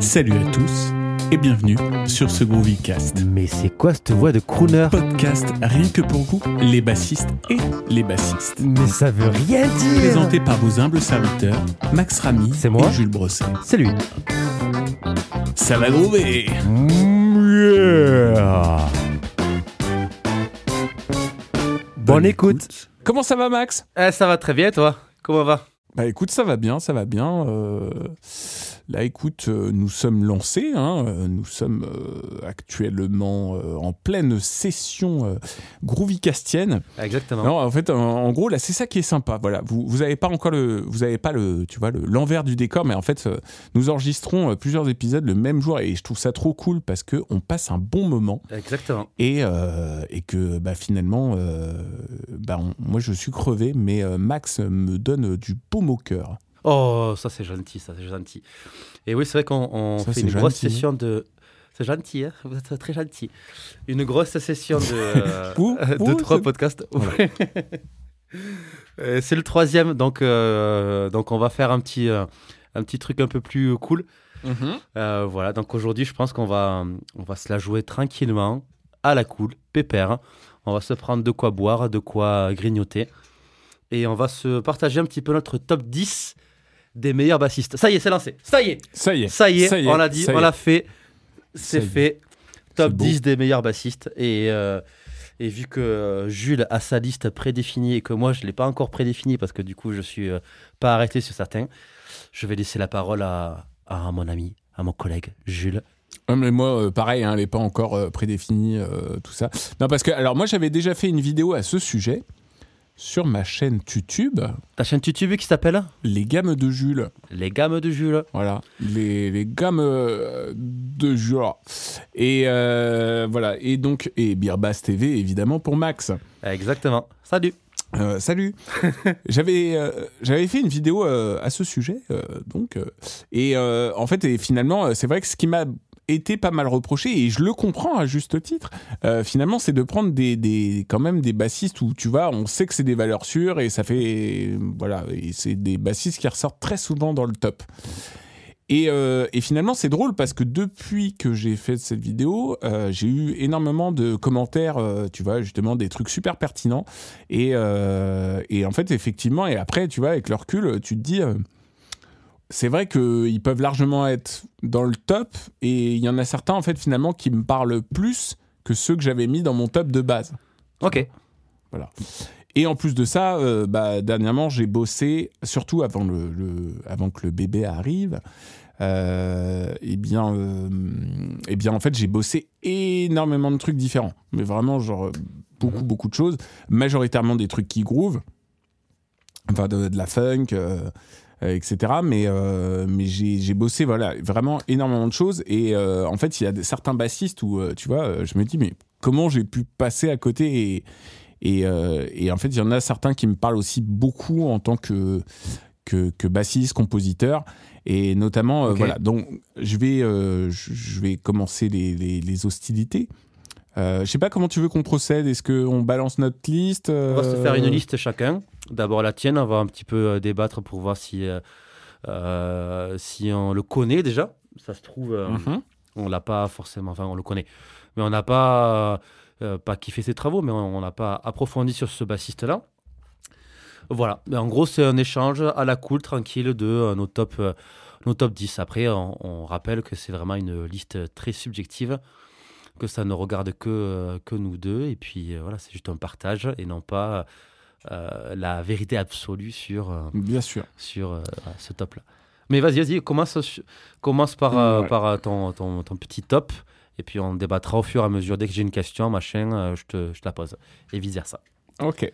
Salut à tous et bienvenue sur ce Groovycast. Mais c'est quoi cette voix de crooner? Podcast rien que pour vous, les bassistes et les bassistes. Mais ça veut rien dire! Présenté par vos humbles serviteurs, Max Ramy C'est moi et Jules Brosset. C'est lui. Ça va groover! Yeah! Bonne écoute. Comment ça va Max? Eh, Ça va très bien toi? Comment va? Bah écoute, ça va bien, ça va bien. euh, Là, écoute, euh, nous sommes lancés. hein, euh, Nous sommes euh, actuellement en pleine session groovycastienne. Exactement. Non, en fait, en, en gros, là, c'est ça qui est sympa. Voilà, vous, vous avez pas encore le, vous avez pas le, tu vois, le- l'envers du décor, mais en fait, nous enregistrons plusieurs épisodes le même jour et je trouve ça trop cool parce que on passe un bon moment Exactement. et euh, et que bah finalement, euh, bah, on- moi je suis crevé, mais Max me donne du baume au cœur. Oh, ça c'est gentil, ça c'est gentil. Et oui, c'est vrai qu'on on Ça, fait une grosse session de... C'est gentil, hein vous êtes très gentil. Une grosse session de, euh, Ouh, de ouh, trois podcasts. C'est le troisième, donc, euh, donc on va faire un petit, euh, un petit truc un peu plus cool. Euh, voilà, donc aujourd'hui, je pense qu'on va, on va se la jouer tranquillement, à la cool, pépère. On va se prendre de quoi boire, de quoi grignoter. Et on va se partager un petit peu notre top 10 des meilleurs bassistes. Ça y est, c'est lancé. Ça y est, Ça y est, ça y est, on l'a dit, on l'a fait. C'est fait. Top C'est beau. 10 des meilleurs bassistes. Et, euh, et vu que euh, Jules a sa liste prédéfinie et que moi, je ne l'ai pas encore prédéfinie parce que du coup, je suis euh, pas arrêté sur certains, je vais laisser la parole à, à mon ami, à mon collègue Jules. Ouais, mais moi, euh, pareil, hein, elle n'est pas encore euh, prédéfinie, euh, tout ça. Non, parce que, alors, moi, j'avais déjà fait une vidéo à ce sujet sur ma chaîne YouTube, Ta chaîne YouTube qui s'appelle? Les Gammes de Jules. Les Gammes de Jules. Voilà, les, les gammes euh, de Jules. Et euh, voilà, et donc, et Beerbass TV, évidemment, pour Max. Exactement. Salut. Euh, salut. j'avais euh, j'avais fait une vidéo euh, à ce sujet, donc, et en fait, et finalement, c'est vrai que ce qui m'a été pas mal reproché, et je le comprends à juste titre, euh, finalement, c'est de prendre des, quand même des bassistes où tu vois, on sait que c'est des valeurs sûres, et ça fait, voilà, c'est des bassistes qui ressortent très souvent dans le top. Et, euh, et finalement, c'est drôle parce que depuis que j'ai fait cette vidéo, euh, j'ai eu énormément de commentaires, tu vois, justement, des trucs super pertinents. Et, et en fait, effectivement, et après, tu vois, avec le recul, tu te dis, c'est vrai qu'ils peuvent largement être dans le top, et il y en a certains, en fait, finalement, qui me parlent plus que ceux que j'avais mis dans mon top de base. Ok. Et en plus de ça, euh, bah, dernièrement, j'ai bossé, surtout avant, le, le- avant que le bébé arrive. Euh, et bien, euh, eh bien, en fait, j'ai bossé énormément de trucs différents. Mais vraiment, genre, beaucoup, beaucoup de choses. Majoritairement des trucs qui groove. Enfin, de, de la funk, euh, etc. Mais, euh, mais j'ai bossé, voilà, vraiment énormément de choses. Et euh, en fait, il y a certains bassistes où, euh, tu vois, euh, je me dis, mais comment j'ai pu passer à côté et, et, euh, et en fait, il y en a certains qui me parlent aussi beaucoup en tant que, que, que bassiste, compositeur. Et notamment, euh, voilà, donc je vais, euh, je vais commencer les, les, les hostilités. Euh, je sais pas comment tu veux qu'on procède. Est-ce qu'on balance notre liste On va se euh, faire une liste chacun. D'abord la tienne, on va un petit peu euh, débattre pour voir si, euh, euh, si on le connaît déjà. Ça se trouve, euh, Mhm. on l'a pas forcément, enfin on le connaît, mais on n'a pas, euh, pas kiffé ses travaux, mais on n'a pas approfondi sur ce bassiste-là. Voilà, mais en gros c'est un échange à la cool, tranquille de nos, top, nos top 10. Après, on, on rappelle que c'est vraiment une liste très subjective, que ça ne regarde que, que nous deux, et puis euh, voilà, c'est juste un partage et non pas la vérité absolue sur, euh, Bien sûr. sur euh, ce top-là. Mais vas-y, vas-y, commence, commence par, euh, Ouais. par euh, ton, ton, ton petit top. Et puis on débattra au fur et à mesure. Dès que j'ai une question, machin, euh, je, te, je te la pose. Et vice-versa. Ok.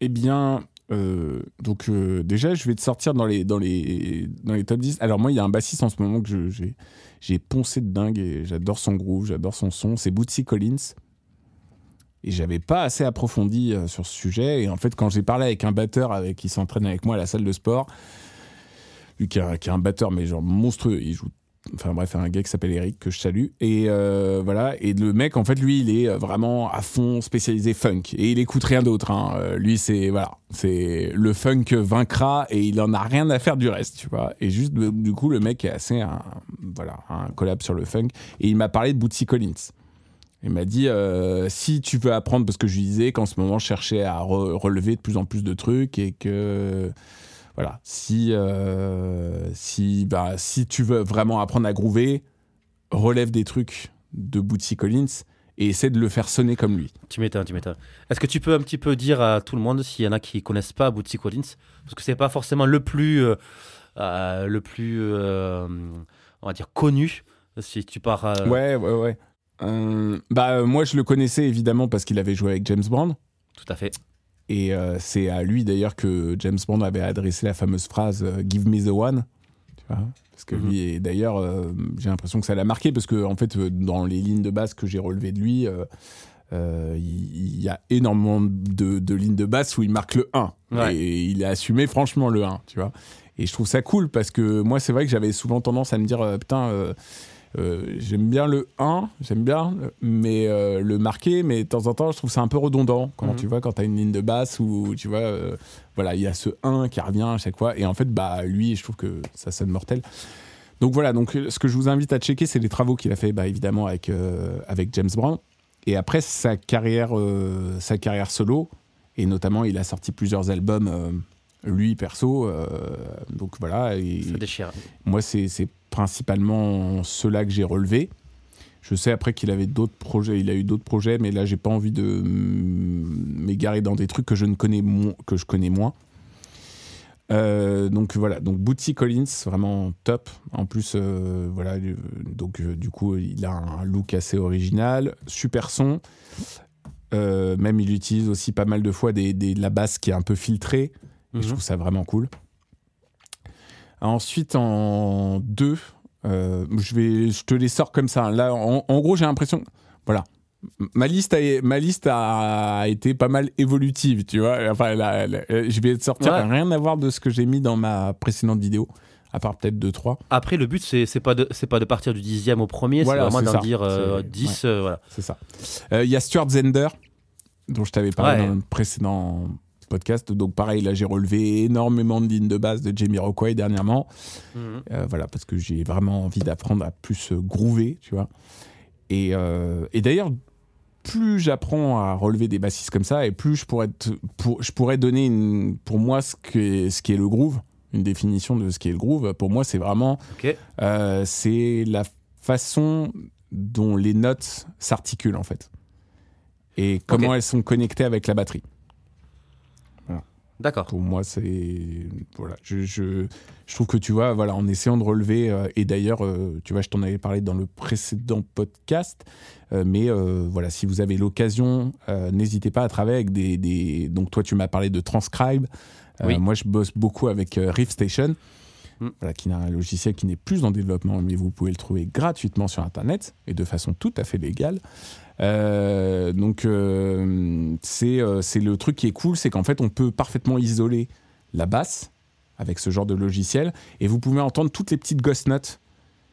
Eh bien, euh, donc euh, déjà, je vais te sortir dans les, dans, les, dans les top 10. Alors moi, il y a un bassiste en ce moment que j'ai poncé de dingue et j'adore son groove, j'adore son son. C'est Bootsy Collins. Et j'avais pas assez approfondi euh, sur ce sujet. Et en fait, quand j'ai parlé avec un batteur avec, qui s'entraîne avec moi à la salle de sport, lui qui est un, batteur, mais genre monstrueux, il joue enfin bref, un gars qui s'appelle Eric que je salue. Et euh, voilà. Et le mec, en fait, lui, il est vraiment à fond spécialisé funk et il écoute rien d'autre. hein. Euh, lui, c'est voilà, c'est le funk vaincra et il en a rien à faire du reste, tu vois. Et juste du coup, le mec est assez voilà un collab sur le funk et il m'a parlé de Bootsy Collins. Il m'a dit euh, si tu veux apprendre, parce que je lui disais qu'en ce moment je cherchais à re- relever de plus en plus de trucs et que voilà, si, euh, si, bah, si tu veux vraiment apprendre à groover, relève des trucs de Bootsy Collins et essaie de le faire sonner comme lui. Tu m'étonnes, tu m'étonnes. Est-ce que tu peux un petit peu dire à tout le monde s'il y en a qui connaissent pas Bootsy Collins? Parce que c'est pas forcément le plus, euh, le plus, on va dire connu. Si tu pars. Ouais, ouais, ouais. Euh, bah, euh, moi, je le connaissais évidemment parce qu'il avait joué avec James Bond. Tout à fait. Et euh, c'est à lui d'ailleurs que James Bond avait adressé la fameuse phrase Give me the one. Tu vois Parce que Mhm. lui, et d'ailleurs, euh, j'ai l'impression que ça l'a marqué parce que, en fait, dans les lignes de base que j'ai relevées de lui, il y, a énormément de, de lignes de basse où il marque le 1. Ouais. Et il a assumé franchement le 1, tu vois. Et je trouve ça cool parce que moi, c'est vrai que j'avais souvent tendance à me dire, putain, euh, j'aime bien le 1, j'aime bien, mais euh, le marquer, mais de temps en temps, je trouve ça un peu redondant quand Mhm. tu vois, quand tu as une ligne de basse où tu vois, euh, voilà, il y a ce 1 qui revient à chaque fois. Et en fait, bah, lui, je trouve que ça sonne mortel. Donc voilà, donc ce que je vous invite à checker, c'est les travaux qu'il a fait, bah, évidemment, avec, avec James Brown. Et après, sa carrière, sa carrière solo, et notamment, il a sorti plusieurs albums, lui, perso. donc voilà, et Ça déchire. moi, c'est principalement ceux-là que j'ai relevés. Je sais après qu'il avait d'autres projets, il a eu d'autres projets, mais là, j'ai pas envie de m'égarer dans des trucs que je ne connais que je connais moins. Euh, donc voilà, donc Bootsy Collins, vraiment top. En plus, euh, voilà, euh, donc du coup, il a un look assez original, super son. Même il utilise aussi pas mal de fois des, des- de la basse qui est un peu filtrée. Et je Mhm. trouve ça vraiment cool. Ensuite, en deux, euh, je, vais, je te les sors comme ça. Là, en, en gros, j'ai l'impression. Voilà. Ma liste, a, ma liste a été pas mal évolutive, tu vois. Enfin, là, là, je vais te sortir Ouais. rien à voir de ce que j'ai mis dans ma précédente vidéo, à part peut-être 2-3. Après, le but, c'est pas, de- pas de partir du dixième au premier, Voilà, c'est vraiment d'en dire euh, C'est- 10. euh, voilà. C'est ça. Euh, Il y a Stuart Zender, dont je t'avais parlé Ouais. dans le précédent podcast. Donc, pareil, là, j'ai relevé énormément de lignes de base de Jamie Rockway dernièrement. Mhm. Euh, voilà, parce que j'ai vraiment envie d'apprendre à plus euh, groover, tu vois. Et, euh, et d'ailleurs, plus j'apprends à relever des bassistes comme ça, et plus je pourrais, te- pour, je pourrais donner une, pour moi ce, que, ce qui est le groove, une définition de ce qui est le groove. Pour moi, c'est vraiment euh, c'est la façon dont les notes s'articulent en fait, et comment elles sont connectées avec la batterie. D'accord. Pour moi, c'est voilà, je, je, je trouve que tu vois, voilà, en essayant de relever euh, et d'ailleurs, euh, tu vois, je t'en avais parlé dans le précédent podcast, euh, mais voilà, si vous avez l'occasion, n'hésitez pas à travailler avec des, des- donc toi, tu m'as parlé de Transcribe. Oui. Moi, je bosse beaucoup avec euh, Riff Station, Mm. voilà, qui est un logiciel qui n'est plus en développement, mais vous pouvez le trouver gratuitement sur Internet et de façon tout à fait légale. Euh, donc euh, c'est euh, c'est le truc qui est cool, c'est qu'en fait on peut parfaitement isoler la basse avec ce genre de logiciel et vous pouvez entendre toutes les petites ghost notes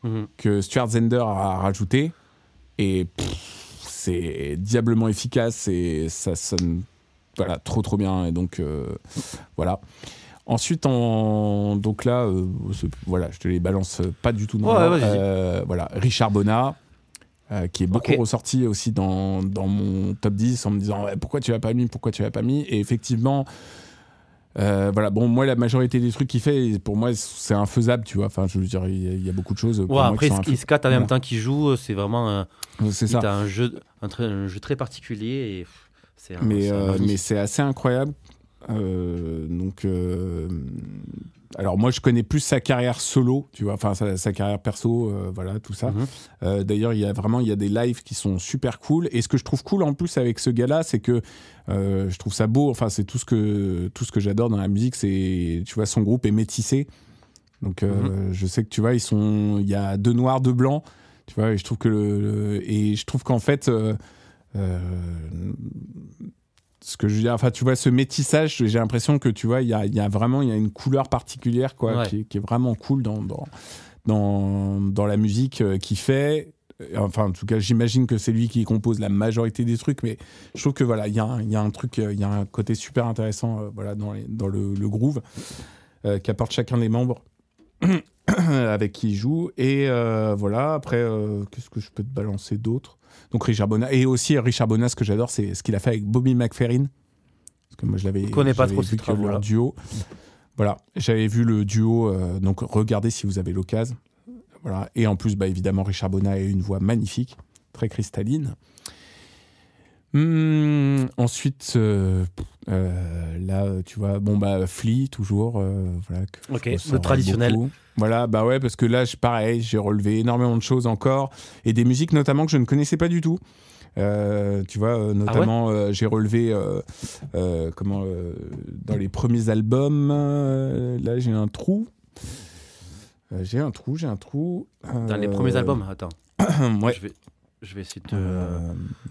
Mhm. que Stuart Zender a rajoutées et c'est diablement efficace et ça sonne voilà trop trop bien et donc euh, voilà. Ensuite, en... donc là, euh, voilà, je te les balance pas du tout dans Ouais. Euh, voilà, Richard Bonnat, euh, qui est beaucoup ressorti aussi dans, dans mon top 10 en me disant pourquoi tu l'as pas mis, pourquoi tu l'as pas mis? Et effectivement, euh, voilà, bon, moi, la majorité des trucs qu'il fait, pour moi, c'est infaisable, tu vois. Enfin, je veux dire, il y, a- il y a beaucoup de choses. pour Ouais, moi, après, qui se en même temps qu'il joue, c'est vraiment un. C'est un jeu, un, jeu très particulier et c'est mais euh, mais c'est assez incroyable. Euh, donc, euh, alors moi, je connais plus sa carrière solo, tu vois, enfin sa, sa carrière perso, euh, voilà, tout ça. Mhm. Euh, D'ailleurs, il y a vraiment il y a des lives qui sont super cool. Et ce que je trouve cool en plus avec ce gars-là, c'est que euh, je trouve ça beau. Enfin, c'est tout ce que tout ce que j'adore dans la musique, c'est tu vois son groupe est métissé. Donc, euh, je sais que tu vois, ils sont, il y a deux noirs, deux blancs. Tu vois, et je trouve que le, le- et je trouve qu'en fait. euh, ce que je veux dire, enfin, tu vois, ce métissage, j'ai l'impression que tu vois, il y a, il y a vraiment y a une couleur particulière, quoi, Ouais. qui, est- qui est vraiment cool dans, dans, dans, dans la musique euh, qu'il fait. Euh, Enfin, en tout cas, j'imagine que c'est lui qui compose la majorité des trucs, mais je trouve que voilà, il y, a un- il y a un truc, euh, il y a un côté super intéressant euh, voilà, dans, les- dans le, le groove euh, qu'apporte chacun des membres avec qui il joue. Et euh, voilà, après, qu'est-ce que je peux te balancer d'autre? Donc Richard Bonas. Et aussi, Richard Bonas, ce que j'adore, c'est ce qu'il a fait avec Bobby McFerrin. Parce que moi, je l'avais. Connais pas trop vu que leur duo. Voilà, j'avais vu le duo, euh, donc regardez si vous avez l'occasion. Voilà. Et en plus, bah, évidemment, Richard Bonas a une voix magnifique, très cristalline. Hum, ensuite, euh, euh, là, tu vois, bon, bah, Flea, toujours. euh, voilà, que Ok, le traditionnel. beaucoup. Voilà, bah ouais, parce que là, je- pareil, j'ai relevé énormément de choses encore, et des musiques notamment que je ne connaissais pas du tout. Euh, tu vois, euh, notamment, j'ai relevé comment dans les premiers albums. là, j'ai un trou. J'ai un trou, j'ai un trou. Dans les premiers albums, attends, ouais. je, vais, je vais essayer de,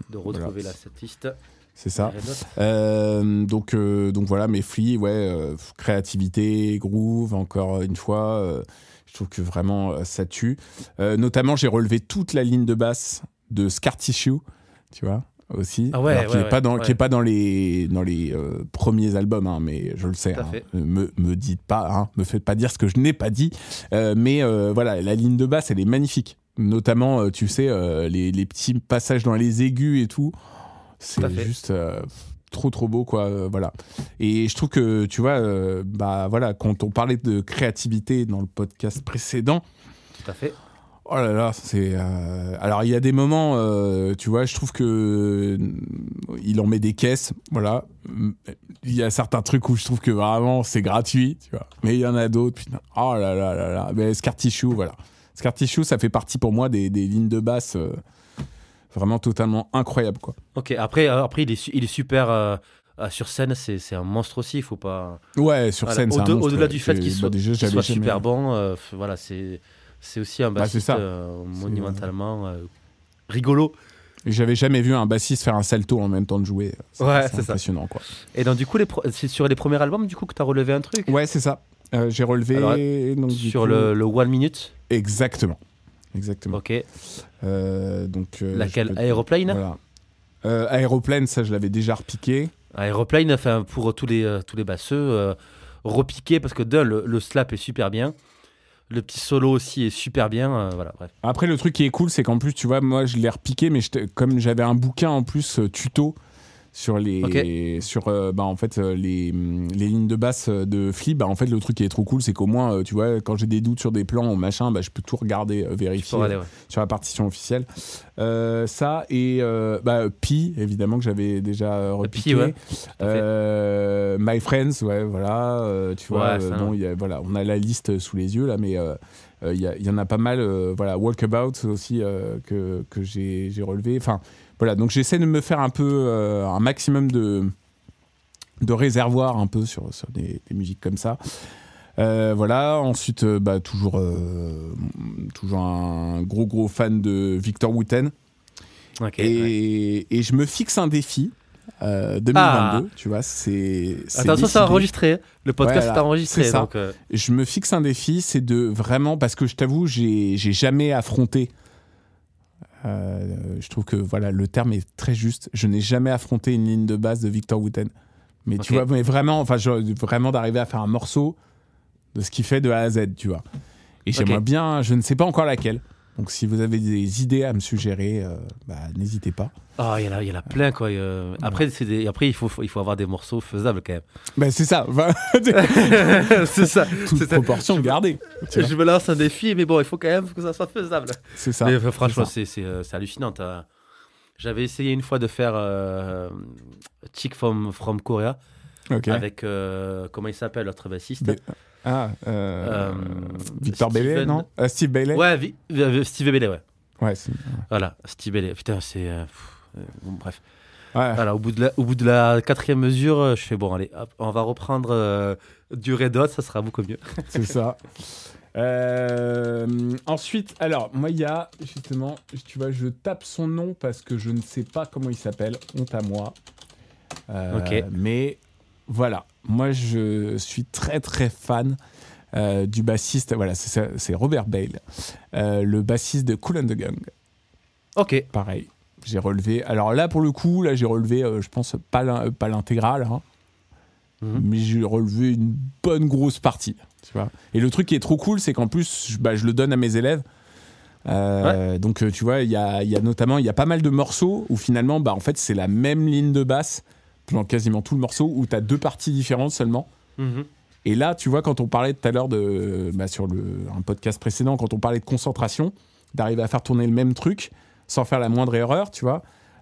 de retrouver voilà. la cette liste. C'est ça. Euh, donc, euh, donc voilà, mes Flea, ouais, euh, créativité, groove, encore une fois, je trouve que vraiment ça tue. Notamment, j'ai relevé toute la ligne de basse de Scar Tissue, tu vois, aussi. Ah ouais, Alors, qui ouais, est pas dans, ouais. qui est pas dans les, dans les premiers albums, hein, mais je le sais. Hein. me, me dites pas, hein, me faites pas dire ce que je n'ai pas dit. Mais voilà, la ligne de basse, elle est magnifique. Notamment, tu sais, les, les petits passages dans les aigus et tout. C'est juste euh, trop trop beau quoi euh, voilà. Et je trouve que tu vois euh, bah voilà quand on parlait de créativité dans le podcast précédent Tout à fait. oh là là c'est euh, alors il y a des moments euh, tu vois je trouve que il en met des caisses voilà. Il y a certains trucs où je trouve que vraiment c'est gratuit tu vois. Mais il y en a d'autres putain oh là là là là. Mais Scar Tissue voilà. Scar Tissue ça fait partie pour moi des, des lignes de basse euh, vraiment totalement incroyables quoi Ok, après, euh, après il, est, su- il est super. euh, euh, sur scène, c'est un monstre aussi. Il faut pas. Ouais, sur Voilà. scène, c'est un Au-de- monstre, Au-delà du fait qu'il bah, soit, déjà, super bon, euh, voilà, c'est c'est aussi un Bah, bassiste euh, monumentalement rigolo. J'avais jamais vu un bassiste faire un salto en même temps de jouer. Ouais, c'est ça. impressionnant, quoi. Et donc, du coup, c'est sur les premiers albums, du coup, que tu as relevé un truc? Ouais, c'est ça. Euh, J'ai relevé. Alors, donc, du Sur coup- le, le One Minute? Exactement. Exactement. Ok. Euh, donc, euh, Laquelle peux Aéroplane Voilà. Euh, Aéroplane, ça, je l'avais déjà repiqué. Aéroplane, enfin, pour tous les, tous les basseux, repiqué parce que d'un, le, le slap est super bien. Le petit solo aussi est super bien. euh, voilà, bref. Après, le truc qui est cool, c'est qu'en plus, tu vois, moi, je l'ai repiqué, mais comme j'avais un bouquin en plus euh, tuto sur les, sur, euh, bah, en fait, euh, les, les lignes de basse de Flip, bah, en fait, le truc qui est trop cool, c'est qu'au moins, euh, tu vois, quand j'ai des doutes sur des plans ou machin, bah, je peux tout regarder, euh, vérifier peux aller, ouais. sur la partition officielle. Ça et bah, Pi, évidemment, que j'avais déjà repiqué. Pi, ouais, My Friends, ouais, voilà. tu vois, Ouais, bon, y a- voilà, on a la liste sous les yeux là, mais il y, en a pas mal. voilà, Walkabout aussi que, que j'ai j'ai relevé. Enfin, voilà, donc j'essaie de me faire un peu euh, un maximum de de réservoir un peu sur, sur des, des musiques comme ça. Euh, voilà, ensuite, euh, bah, toujours, toujours un gros gros fan de Victor Wooten. Ouais. Et, et je me fixe un défi. euh, 2022, Ah. tu vois, c'est. Attention, c'est enregistré. hein. Le podcast Voilà, est enregistré. Donc, Je me fixe un défi, c'est de vraiment. Parce que je t'avoue, j'ai j'ai jamais affronté. Euh, je trouve que voilà, le terme est très juste. Je n'ai jamais affronté une ligne de base de Victor Wooten. Mais tu vois, mais vraiment, enfin, vraiment d'arriver à faire un morceau de ce qu'il fait de A à Z, tu vois. Et j'aimerais bien, je ne sais pas encore laquelle. Donc si vous avez des idées à me suggérer, euh, bah, n'hésitez pas. Ah, il y en a, il y en a plein quoi. euh, Après, c'est des- après il faut, il faut avoir des morceaux faisables quand même. Ben, c'est ça, c'est ça. toute C'est ça. proportion gardée. tu vois. Je me lance un défi, mais bon, il faut quand même que ça soit faisable. C'est ça. Mais euh, franchement, ça. c'est c'est, euh, c'est hallucinant. t'as- J'avais essayé une fois de faire Chick from, from Korea avec, comment il s'appelle, l'autre bassiste? Ah, euh, Euh, Victor Bailey, Steven- non Euh, Steve Bailey Ouais, Vi- euh, Steve Bailey, ouais. Ouais, c'est- Voilà, Steve Bailey. Putain, c'est. bon, bref. ouais. Voilà, au bout, de la, au bout de la quatrième mesure, je fais bon, allez, hop, on va reprendre euh, du Red Hot, ça sera beaucoup mieux. c'est ça. Euh, ensuite, alors, moi, il y a, justement, tu vois, je tape son nom parce que je ne sais pas comment il s'appelle. Honte à moi. Euh, Ok. Mais voilà, moi, je suis très, très fan euh, du bassiste, voilà, c'est Robert Bale, euh, le bassiste de Cool and the Gang. Ok. Pareil, j'ai relevé. Alors là, pour le coup, là, j'ai relevé, euh, je pense, pas l'in- pas l'intégrale, hein, Mhm. mais j'ai relevé une bonne grosse partie. Tu vois. Et le truc qui est trop cool, c'est qu'en plus, je- bah, je le donne à mes élèves. Euh, Donc, tu vois, il y a, y a notamment, il y a pas mal de morceaux où finalement, bah, en fait, c'est la même ligne de basse dans quasiment tout le morceau où tu as deux parties différentes seulement. Mhm. Et là, tu vois, quand on parlait tout à l'heure de, bah, sur le, un podcast précédent, quand on parlait de concentration, d'arriver à faire tourner le même truc sans faire la moindre erreur, tu vois.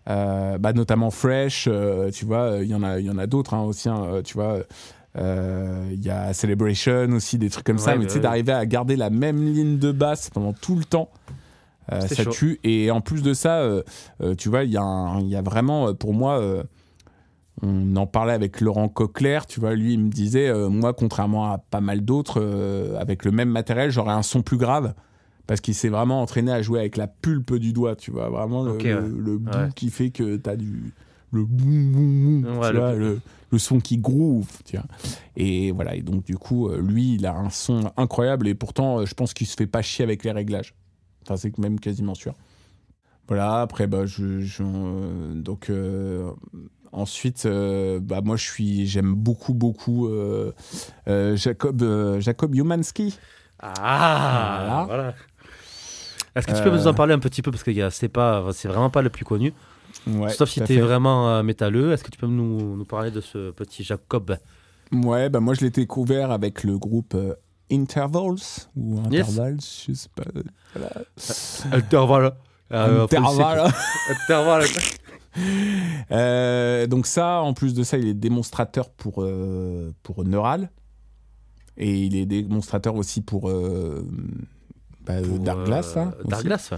Euh, bah, notamment Fresh, euh, tu vois, euh, il y en a, il y en a d'autres hein, aussi, hein, tu vois. euh, Il y a Celebration aussi, des trucs comme ça, mais tu sais, d'arriver à garder la même ligne de basse pendant tout le temps, ça chaud. tue. Et en plus de ça, tu vois, il y, y a vraiment, pour moi, on en parlait avec Laurent Coquelaire, tu vois, lui, il me disait, euh, moi, contrairement à pas mal d'autres, euh, avec le même matériel, j'aurais un son plus grave. Parce qu'il s'est vraiment entraîné à jouer avec la pulpe du doigt, tu vois, vraiment le, Ok, le, ouais. le bout Ouais. qui fait que t'as du. Le boum, boum, boum, Ouais, tu le- vois, le, le son qui groove, tu vois. Et voilà, et donc du coup, euh, lui, il a un son incroyable et pourtant, je pense qu'il se fait pas chier avec les réglages. Enfin, c'est même quasiment sûr. Voilà, après, bah, je, je- euh, donc, ensuite, euh, bah, moi, je suis, j'aime beaucoup, beaucoup euh, euh, Jacob, Jacob Humanski. Ah, voilà. Est-ce que tu peux nous en parler un petit peu? Parce que c'est pas, c'est vraiment pas le plus connu. Ouais, Sauf si tu es vraiment métalleux. Est-ce que tu peux nous, nous parler de ce petit Jacob? Ouais, bah, moi, je l'ai découvert avec le groupe Intervals, ou Yes. Intervals, je sais pas. Voilà. Intervalle. Euh, Intervals. Euh, donc ça, en plus de ça, il est démonstrateur pour, euh, pour Neural. Et il est démonstrateur aussi pour, euh, bah, euh, Pour, Dark Glass. là, Dark. Glass. ouais.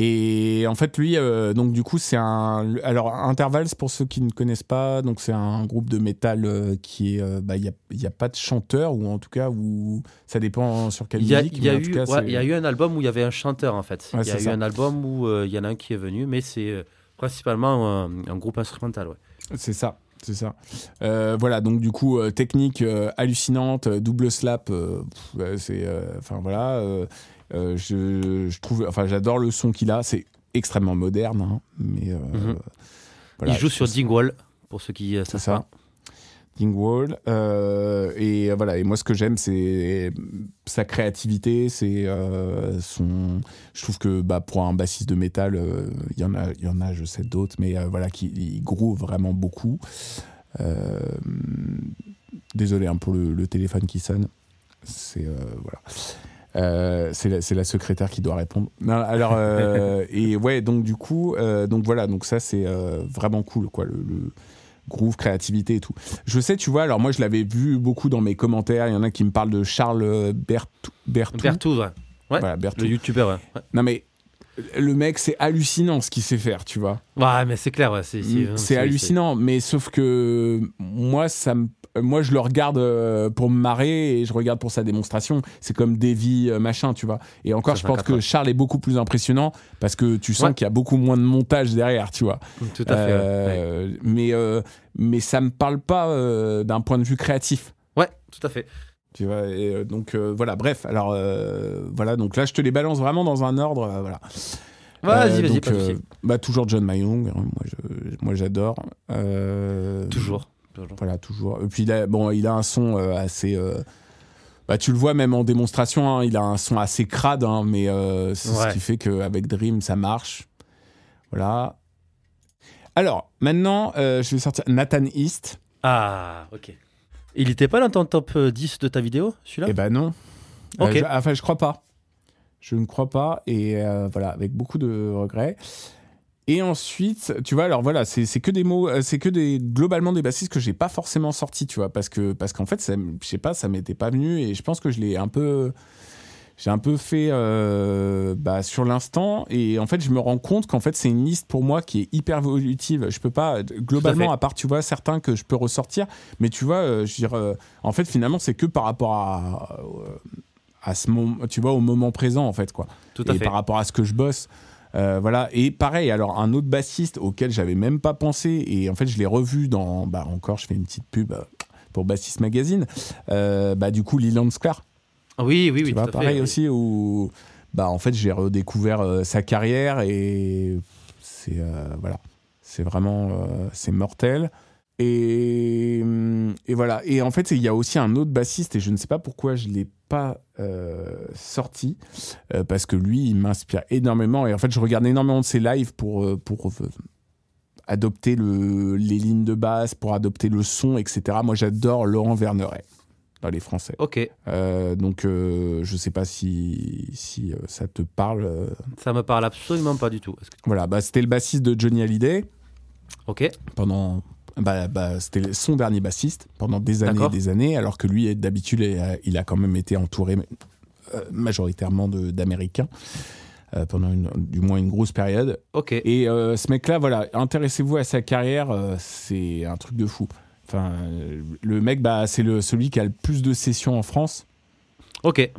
Et en fait, lui, donc du coup, c'est un. Alors, Intervals, pour ceux qui ne connaissent pas, donc c'est un groupe de métal qui est. bah, Il n'y a, y a pas de chanteur, ou en tout cas, où ça dépend sur quelle Il y a, musique. il y a eu, cas, ouais, c'est- il y a eu un album où il y avait un chanteur en fait. Ouais, il y a eu ça. un album où il y en a un qui est venu, mais c'est principalement un, groupe instrumental. Ouais. C'est ça, c'est ça. Euh, voilà, donc du coup, euh, technique euh, hallucinante, double slap, c'est, enfin voilà, je, je trouve, enfin j'adore le son qu'il a, c'est extrêmement moderne, hein, mais Mhm. voilà, il joue sur Dingwall, pour ceux qui savent ça. Dingwall, euh, et euh, voilà, et moi ce que j'aime c'est sa créativité, c'est euh, son. Je trouve que bah, pour un bassiste de métal, euh, il y en a, il y en a, je sais d'autres, mais voilà, qui il groove vraiment beaucoup. Désolé hein, pour le, le téléphone qui sonne. C'est voilà. Euh, c'est la, secrétaire qui doit répondre. Non, alors euh, et ouais donc du coup euh, donc voilà donc ça c'est vraiment cool quoi le, le groove créativité et tout. Je sais tu vois alors moi je l'avais vu beaucoup dans mes commentaires il y en a qui me parlent de Charles Bertou Bertou, Bertou, ouais. Ouais, voilà Bertou. le youtubeur. Ouais. Ouais. Non mais le mec c'est hallucinant ce qu'il sait faire tu vois. Ouais, mais c'est clair, ouais. C'est Mm, C'est hallucinant, mais sauf que moi, ça me- moi, je le regarde euh, pour me marrer et je regarde pour sa démonstration. C'est comme Davy, euh, machin, tu vois. Et encore, je pense 54, que. Charles est beaucoup plus impressionnant parce que tu sens Ouais. qu'il y a beaucoup moins de montage derrière, tu vois. Tout à fait. Ouais. Euh, Mais, euh, mais ça me parle pas euh, d'un point de vue créatif. Ouais, tout à fait. Tu vois, et, euh, donc euh, voilà, bref, alors euh, voilà, donc là je te les balance vraiment dans un ordre, euh, voilà. Vas-y, Euh, vas-y, euh, bah, toujours John Mayong, moi, j'adore. Euh, Toujours. Toujours. Voilà, toujours. Et puis il a, bon, il a un son euh, assez. euh, bah, tu le vois même en démonstration, hein, il a un son assez crade, hein, mais euh, c'est Ouais. ce qui fait qu'avec Dream ça marche. Voilà. Alors, maintenant, euh, je vais sortir Nathan East. Ah, ok. Il était pas dans ton top euh, 10 de ta vidéo, celui-là? Eh ben non. Ok. Euh, je- enfin, je crois pas. Je ne crois pas. Et voilà, avec beaucoup de regrets. Et ensuite, tu vois, alors voilà, c'est que des mots, euh, c'est que des globalement des bassistes que j'ai pas forcément sortis, tu vois, parce que parce qu'en fait, ça je sais pas, ça m'était pas venu et je pense que je l'ai un peu, j'ai un peu fait euh, bah, sur l'instant et en fait, je me rends compte qu'en fait, c'est une liste pour moi qui est hyper évolutive. Je peux pas globalement, à, part tu vois certains que je peux ressortir, mais tu vois, euh, je veux dire, euh, en fait, finalement, c'est que par rapport à à ce moment, tu vois, au moment présent, en fait, quoi Tout à et fait. par rapport à ce que je bosse. Euh, voilà, et pareil, alors un autre bassiste auquel j'avais même pas pensé, et en fait je l'ai revu dans, bah encore je fais une petite pub euh, pour Bassiste Magazine, euh, bah du coup Leland Sklar. Oui, oui, oui. Vois, tout à fait, pareil oui. aussi, où bah, en fait, j'ai redécouvert euh, sa carrière et c'est voilà, c'est vraiment c'est mortel. Et, et voilà. Et en fait, il y a aussi un autre bassiste, et je ne sais pas pourquoi je ne l'ai pas euh, sorti, euh, parce que lui, il m'inspire énormément. Et en fait, je regarde énormément de ses lives pour, euh, pour euh, adopter le, les lignes de basse, pour adopter le son, etc. Moi, j'adore Laurent Verneret dans les Français. Ok, Euh, donc, euh, je sais pas si, si euh, ça te parle. ça me parle absolument pas du tout. Que- Voilà, bah, c'était le bassiste de Johnny Hallyday Ok, pendant. Bah, bah, c'était son dernier bassiste pendant des années et des années, alors que lui, d'habitude, il a, quand même été entouré euh, majoritairement d'Américains euh, pendant une- du moins une grosse période. ok. Et euh, ce mec-là, voilà, intéressez-vous à sa carrière, euh, c'est un truc de fou. Enfin, le mec, bah, c'est celui qui a le plus de sessions en France. Ok,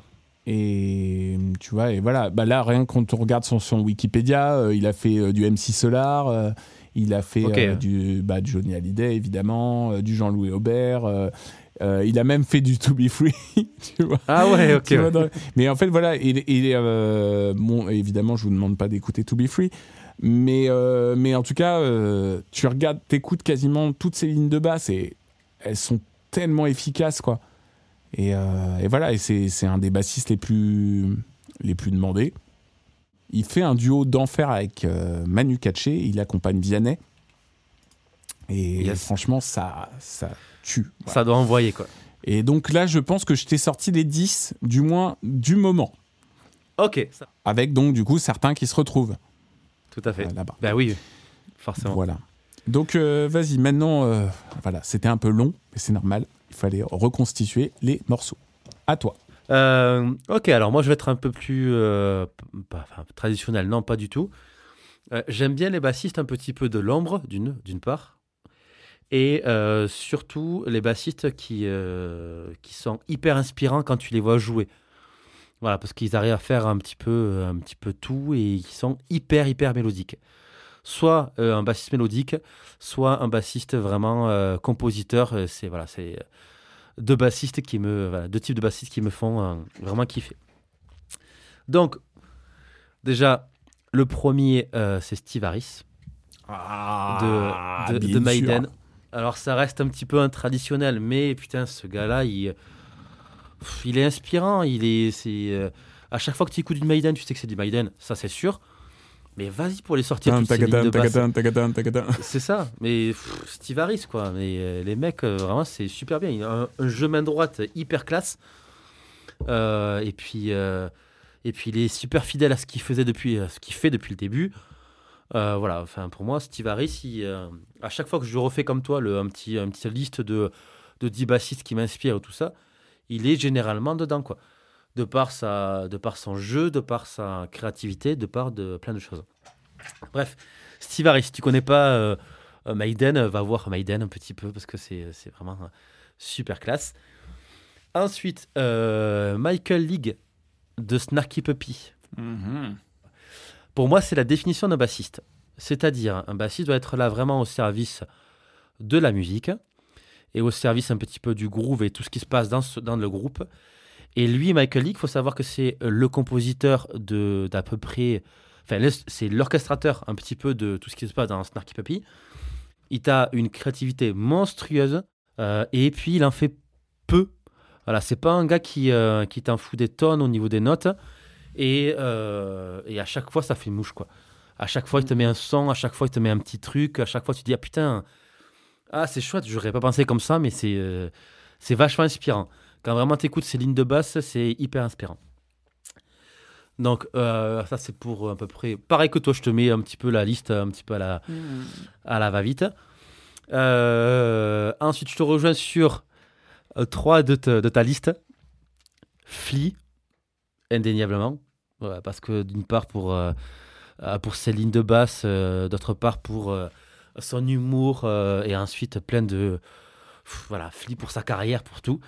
Et tu vois, et voilà, bah là, rien quand on regarde son, son Wikipédia, il a fait du MC Solar, il a fait Ok. euh, du bah, Johnny Hallyday, évidemment, euh, du Jean-Louis Aubert, euh, il a même fait du To Be Free, tu vois. Ah ouais, ok. Vois, dans- Mais en fait, voilà, il, il est. euh, bon, évidemment, je vous demande pas d'écouter To Be Free. Mais, euh, mais en tout cas, tu regardes, t'écoutes quasiment toutes ces lignes de basse et elles sont tellement efficaces, quoi. Et, et voilà, et c'est c'est un des bassistes les plus, les plus demandés. Il fait un duo d'enfer avec euh, Manu Katché, il accompagne Vianney. Et Yes. franchement, ça, ça tue. Voilà. Ça doit envoyer quoi. Et donc là, je pense que je t'ai sorti les 10, du moins du moment. Ok, ça- Avec donc, du coup, certains qui se retrouvent tout à fait. euh, là-bas. Ben oui, forcément. Voilà. Donc, euh, vas-y, maintenant, euh, voilà, c'était un peu long, mais c'est normal. Il fallait reconstituer les morceaux. À toi. Euh, ok, alors moi je vais être un peu plus euh, traditionnel, non pas du tout. Euh, J'aime bien les bassistes un petit peu de l'ombre, d'une part, et surtout les bassistes qui, qui sont hyper inspirants quand tu les vois jouer. Voilà, parce qu'ils arrivent à faire un petit peu, un petit peu tout et qui sont hyper hyper mélodiques. Soit un bassiste mélodique, soit un bassiste vraiment compositeur. C'est voilà, c'est deux bassistes qui me, voilà, deux types de bassistes qui me font euh, vraiment kiffer. Donc, déjà, le premier, euh, c'est Steve Harris de, de, de Maiden. Alors, ça reste un petit peu un traditionnel, mais putain, ce gars-là, il est inspirant. Il est, c'est, euh, à chaque fois que tu écoutes du Maiden, tu sais que c'est du Maiden, ça c'est sûr. Mais vas-y pour les sortir toutes ces lignes de basse. C'est ça, mais pff, Steve Harris, quoi. Mais euh, les mecs, euh, vraiment, c'est super bien. Il a un, un jeu main droite hyper classe. Euh, et, puis, et puis, il est super fidèle à ce qu'il faisait depuis, ce qu'il fait depuis le début. Voilà, enfin, pour moi, Steve Harris, il, à chaque fois que je refais comme toi le, un petit, une petite liste de, de 10 bassistes qui m'inspirent et tout ça, il est généralement dedans, quoi. De par, sa, de par son jeu, de par sa créativité, de par de, plein de choses. Bref, Steve Harris, si tu connais pas euh, euh, Maiden, euh, va voir Maiden un petit peu parce que c'est vraiment super classe. Ensuite, euh, Michael League de Snarky Puppy. Pour moi, c'est la définition d'un bassiste. C'est-à-dire, un bassiste doit être là vraiment au service de la musique et au service un petit peu du groove et tout ce qui se passe dans, ce- dans le groupe. Et lui, Michael League, il faut savoir que c'est euh, le compositeur d'à peu près. Enfin, c'est l'orchestrateur un petit peu de tout ce qui se passe dans Snarky Puppy. Il a une créativité monstrueuse euh, et puis il en fait peu. Voilà, c'est pas un gars qui, euh, qui t'en fout des tonnes au niveau des notes. Et, euh, et à chaque fois, ça fait mouche, quoi. À chaque fois, il te met un son, à chaque fois, il te met un petit truc, à chaque fois, tu te dis, ah putain, ah c'est chouette, j'aurais pas pensé comme ça, mais c'est c'est vachement inspirant. Quand vraiment tu écoutes ces lignes de basse, c'est hyper inspirant. Donc, euh, ça, c'est pour à peu près. Pareil que toi, je te mets un petit peu la liste, un petit peu à la, à la va-vite. Euh, ensuite, je te rejoins sur euh, trois de, ta- de ta liste. Flea, indéniablement. Voilà, parce que d'une part, pour, euh, euh, pour ses lignes de basse, euh, d'autre part, pour euh, son humour, euh, et ensuite plein de. Pff, Voilà, Flea pour sa carrière, pour tout.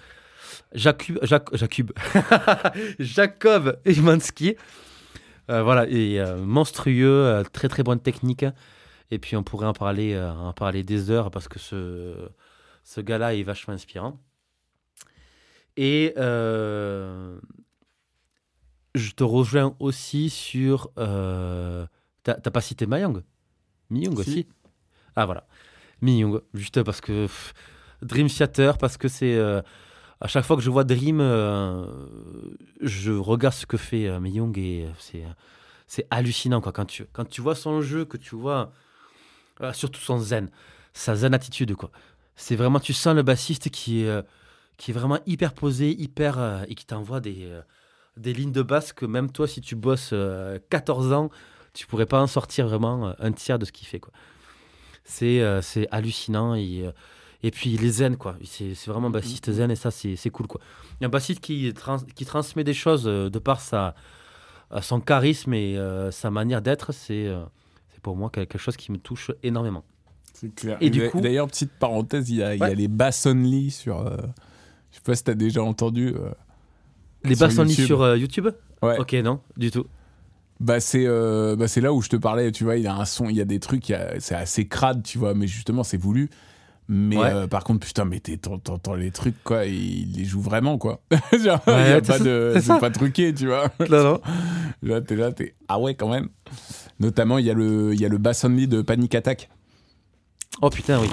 Jakub, Jac- Jakub. Jacob Emanski. Euh, voilà, et euh, monstrueux, euh, très très bonne technique. Et puis on pourrait en parler, en parler des heures parce que ce, ce gars-là est vachement inspirant. Et je te rejoins aussi sur. Euh, T'as pas cité Mayong Miyung Si. aussi? Ah voilà. Miyung, juste parce que. pff, Dream Theater, parce que c'est. euh, à chaque fois que je vois Dream, euh, je regarde ce que fait euh, Miyung et c'est. C'est hallucinant quoi. Quand tu, quand tu vois son jeu, que tu vois. euh, surtout son zen. Sa zen attitude quoi. C'est vraiment. Tu sens le bassiste qui est. euh, qui est vraiment hyper posé, hyper. euh, et qui t'envoie des. euh, des lignes de basse que même toi, si tu bosses euh, 14 ans, tu pourrais pas en sortir vraiment euh, un tiers de ce qu'il fait. quoi. C'est euh, c'est hallucinant. Euh, et puis il est zen, quoi. C'est c'est vraiment un bassiste zen et ça, c'est c'est cool, quoi. Il y a un bassiste qui, trans- qui transmet des choses euh, de par sa, euh, son charisme et euh, sa manière d'être. C'est euh, c'est pour moi quelque chose qui me touche énormément. C'est clair. Et coup- D'ailleurs, petite parenthèse, il y a, il y a Ouais. les bass only sur. euh, je sais pas si t'as déjà entendu. euh, Les YouTube. sur euh, YouTube Ouais. Ok, non, du tout. Bah c'est euh, bah c'est là où je te parlais, tu vois, il y a un son, il y a des trucs, il y a- c'est assez crade, tu vois, mais justement c'est voulu. Mais Ouais. euh, par contre, putain, mais t'entends les trucs, quoi, il les joue vraiment, quoi. Genre, il y a Ouais, pas de, c'est pas truqué, tu vois. Non, non. Là, t'es là, t'es, ah ouais, quand même. Notamment, il y a le, il y a le de Panic Attack. Oh putain, oui.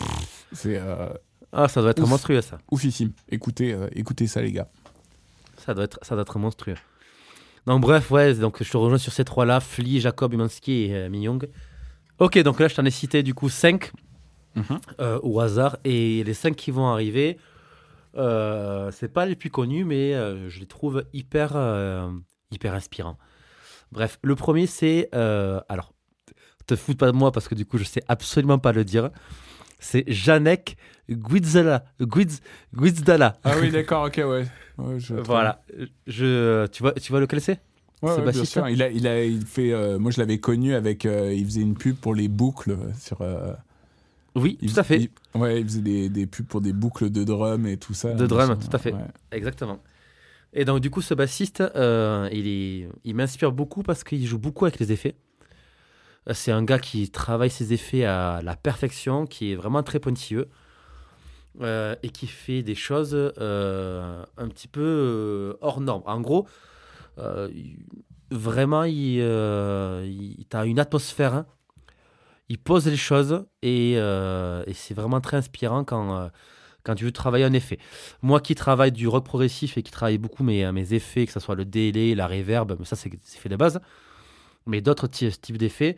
C'est euh, Ah, ça doit être Ouf. monstrueux, ça. oufissime. Écoutez, euh, écoutez ça, les gars. Ça doit être, ça doit être monstrueux. Donc bref, ouais, donc je te rejoins sur ces trois-là, Flea, Jacob, Umansky et euh, Miyong. Ok, donc là je t'en ai cité du coup 5 au hasard, et les 5 qui vont arriver, euh, c'est pas les plus connus, mais euh, je les trouve hyper, euh, hyper inspirants. Bref, le premier c'est, euh, alors, te fous pas de moi parce que du coup je sais absolument pas le dire, c'est Janek Guizdala. Guiz, Guizdala. Ah oui, d'accord, ok, ouais. Ouais, je- Voilà, je, tu, vois, tu vois lequel c'est? Ouais, bien sûr. Il a, il a, il fait. euh, moi, je l'avais connu avec. euh, il faisait une pub pour les boucles sur. euh, Oui, il- tout à fait. il- ouais, il faisait des, des pubs pour des boucles de drum et tout ça. De drum, tout à fait. ouais. Exactement. Et donc, du coup, ce bassiste, euh, il, est, il m'inspire beaucoup parce qu'il joue beaucoup avec les effets. Euh, C'est un gars qui travaille ses effets à la perfection, qui est vraiment très pointilleux euh, et qui fait des choses euh, un petit peu hors norme. En gros, vraiment, il, il as une atmosphère. hein. Il pose les choses et, euh, c'est vraiment très inspirant quand, euh, quand tu veux travailler un effet. Moi qui travaille du rock progressif et qui travaille beaucoup mes, mes effets, que ce soit le délai, la reverb, mais ça c'est fait de base, mais d'autres ty- types d'effets,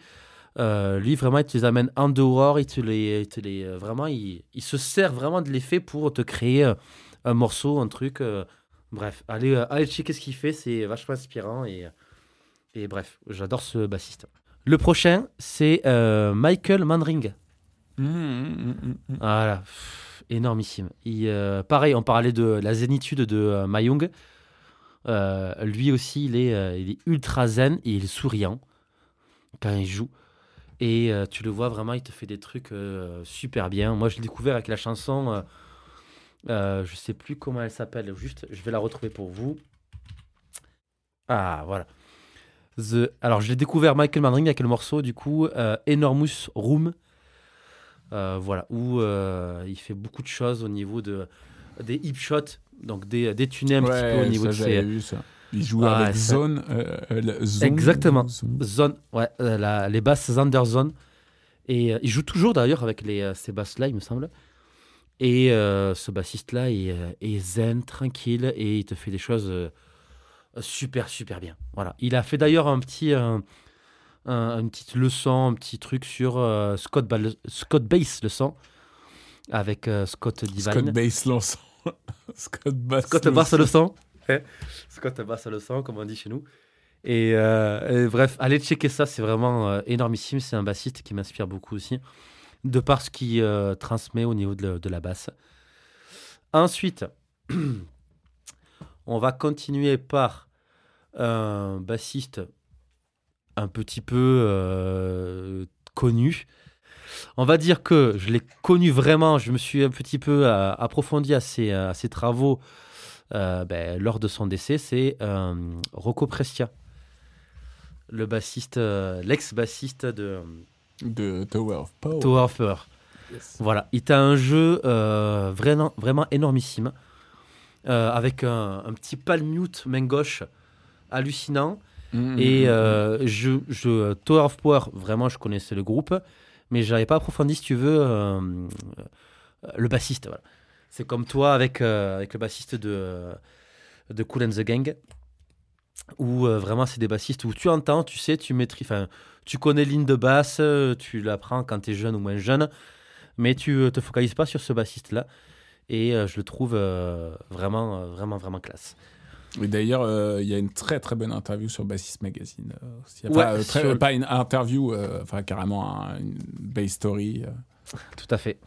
euh, lui vraiment il te les amène en dehors, il te les, il te les euh, vraiment se sert vraiment de l'effet pour te créer euh, un morceau, un truc. euh, bref, allez, euh, allez checker ce qu'il fait, c'est vachement inspirant et bref, j'adore ce bassiste. Le prochain, c'est euh, Michael Mandring. Mmh, mmh, mmh. Voilà, pff, énormissime. Il, euh, pareil, on parlait de la zénitude de euh, Mayung. Euh, lui aussi, il est, il est ultra zen et il est souriant quand il joue. Et tu le vois vraiment, il te fait des trucs super bien. Moi, je l'ai découvert avec la chanson, je sais plus comment elle s'appelle, juste, je vais la retrouver pour vous. Ah, voilà. The... Alors, je l'ai découvert Michael Mandring avec le morceau, du coup, euh, Enormous Room. Euh, voilà, où euh, il fait beaucoup de choses au niveau de, des hip shots, donc des, des tunnels un petit peu au niveau ça, de ses vu ça. Il joue Ah, avec ça- Zone. Zone- Exactement. Zone. ouais, la- les basses underzone. Et euh, il joue toujours d'ailleurs avec les, ces basses-là, il me semble. Et ce bassiste-là est, est zen, tranquille, et il te fait des choses super, super bien. Voilà. Il a fait d'ailleurs un petit, euh, un- une petite leçon, un petit truc sur euh, Scott, Scott Bass, le son, avec euh, Scott Divine. Scott Bass lance. Scott Bass. Scott Bass le son. Ouais. Scott Bass le son, comme on dit chez nous. Et, euh, et bref, allez checker ça, c'est vraiment euh, énormissime. C'est un bassiste qui m'inspire beaucoup aussi, de par ce qu'il euh, transmet au niveau de la basse. Ensuite, on va continuer par un bassiste un petit peu euh, connu. On va dire que je l'ai connu vraiment, je me suis un petit peu euh, approfondi à ses, à ses travaux euh, ben, lors de son décès, c'est Rocco Prestia, le bassiste, l'ex-bassiste de De Tower of Power. Tower of Power. Yes. Voilà, il a un jeu vraiment, vraiment énormissime. Euh, avec un, un petit palm mute main gauche hallucinant. Mm, Et mm, euh, je, je, Tower of Power, vraiment, je connaissais le groupe, mais j'avais pas approfondi, si tu veux, euh, euh, le bassiste. Voilà. C'est comme toi avec, avec le bassiste de, de Cool and the Gang, où vraiment c'est des bassistes où tu entends, tu sais, tu maîtrises, tu connais ligne de basse, tu l'apprends quand tu es jeune ou moins jeune, mais tu euh, te focalises pas sur ce bassiste-là. Et euh, je le trouve euh, vraiment, euh, vraiment, vraiment classe. Et d'ailleurs, euh, il y a une très très bonne interview sur Bassist Magazine. euh, aussi. Ouais, Enfin, euh, très- sur- Pas une interview, enfin carrément un- une base story. Tout à fait.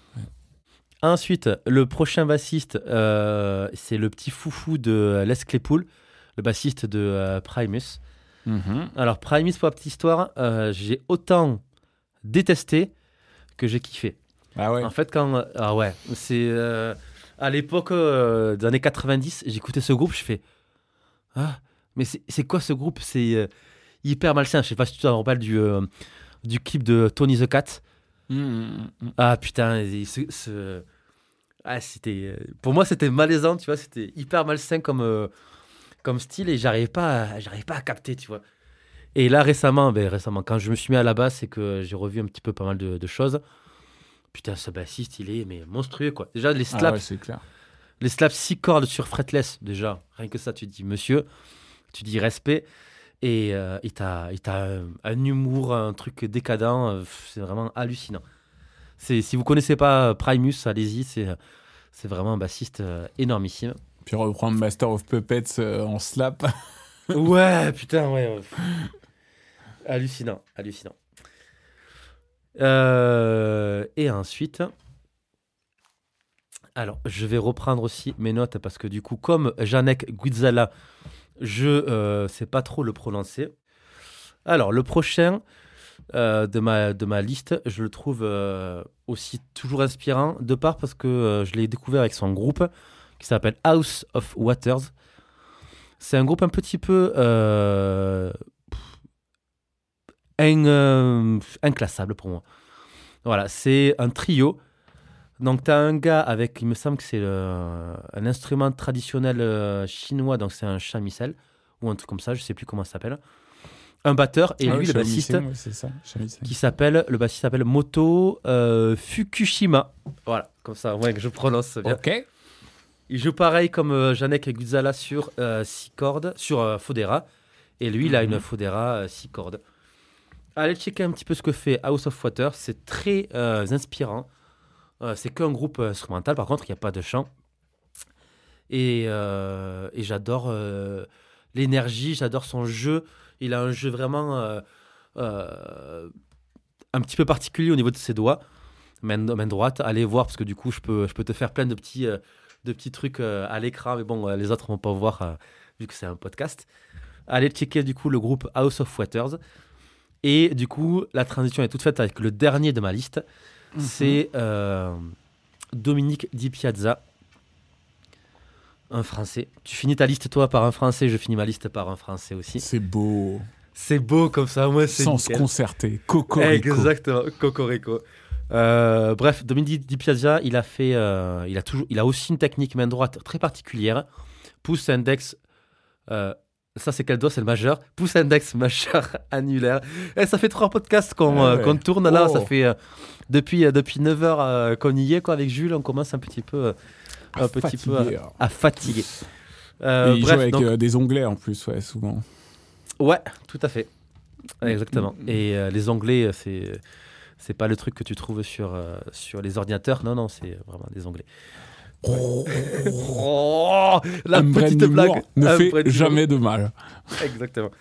Ensuite, le prochain bassiste, c'est le petit foufou de Les Claypool, le bassiste de Primus. Alors, Primus, pour la petite histoire, j'ai autant détesté que j'ai kiffé. Ah ouais. En fait, quand. Ah ouais, c'est. À l'époque euh, des années 90, j'écoutais ce groupe, je fais. Ah, mais c'est quoi ce groupe? C'est euh, hyper malsain. Je sais pas si tu te rappelles du, euh, du clip de Tony the Cat. Mm, mm, mm. Ah putain, et ce, ce- Ah, c'était. euh, Pour moi, c'était malaisant, tu vois, c'était hyper malsain comme, comme style et j'arrivais pas, j'arrivais pas à capter, tu vois. Et là, récemment, ben, récemment, quand je me suis mis à la basse et que j'ai revu un petit peu pas mal de, de choses, putain, ce bassiste, il est mais monstrueux, quoi. Déjà, les Ah slaps, ouais, c'est clair. les slaps 6 cordes sur fretless, déjà, rien que ça, tu dis monsieur, tu dis respect. Et euh, il t'a il t'a un, un humour, un truc décadent, euh, c'est vraiment hallucinant. C'est Si vous connaissez pas euh, Primus, allez-y, c'est c'est vraiment un bassiste euh, énormissime. Puis reprendre Master of Puppets euh, en slap. Ouais, putain, ouais. hallucinant, hallucinant. Euh, et ensuite, alors je vais reprendre aussi mes notes parce que du coup, comme Janek Guizala, je euh, sais pas trop le prononcer. Alors le prochain euh, de, ma, de ma liste, je le trouve aussi toujours inspirant, de part parce que je l'ai découvert avec son groupe qui s'appelle House of Waters. C'est un groupe un petit peu in- euh, inclassable pour moi. Voilà, c'est un trio. Donc, tu as un gars avec, il me semble que c'est un instrument traditionnel euh, chinois, donc c'est un shamisen ou un truc comme ça, je sais plus comment ça s'appelle. Un batteur et Ah lui, le bassiste, ça. Qui s'appelle, le bassiste s'appelle Moto euh, Fukushima. Voilà, comme ça, ouais, que je prononce bien. Ok. Il joue pareil comme euh, Janek Guzala sur 6 cordes, sur euh, Fodera. Et lui, il a Mhm. une Fodera 6 cordes. Allez checker un petit peu ce que fait House of Water. C'est très euh, inspirant. Euh, c'est qu'un groupe euh, instrumental, par contre, il n'y a pas de chant. Et, et j'adore l'énergie, j'adore son jeu. Il a un jeu vraiment un petit peu particulier au niveau de ses doigts. Main, main droite, allez voir, parce que du coup, je peux, je peux te faire plein de petits, de petits trucs à l'écran, mais bon, les autres vont pas voir vu que c'est un podcast. Allez checker du coup le groupe House of Waters. Et du coup, la transition est toute faite avec le dernier de ma liste. C'est euh, Dominique Di Piazza, un Français. Tu finis ta liste toi par un Français, je finis ma liste par un Français aussi. C'est beau. C'est beau comme ça, moi c'est Sans se concerter. Coco. Exactement, Cocorico. Euh, bref, Dominique Di Piazza, il a fait, euh, il a toujours, il a aussi une technique main droite très particulière. Pouce index, euh, ça c'est quel doigt C'est le majeur. Pouce index majeur annulaire. Et ça fait trois podcasts qu'on Ah euh, ouais. tourne là. Oh. Ça fait euh, depuis euh, depuis 9 heures euh, qu'on y est quoi avec Jules. On commence un petit peu, euh, un petit peu à, Fatigué. à fatiguer. Et il joue avec donc- des onglets en plus, ouais, souvent. Ouais, tout à fait. Exactement. Mm. Et euh, les onglets, c'est c'est pas le truc que tu trouves sur sur les ordinateurs. Non, non, c'est vraiment des onglets. Oh, la un petite blague. ne Un fait jamais de mal. Exactement.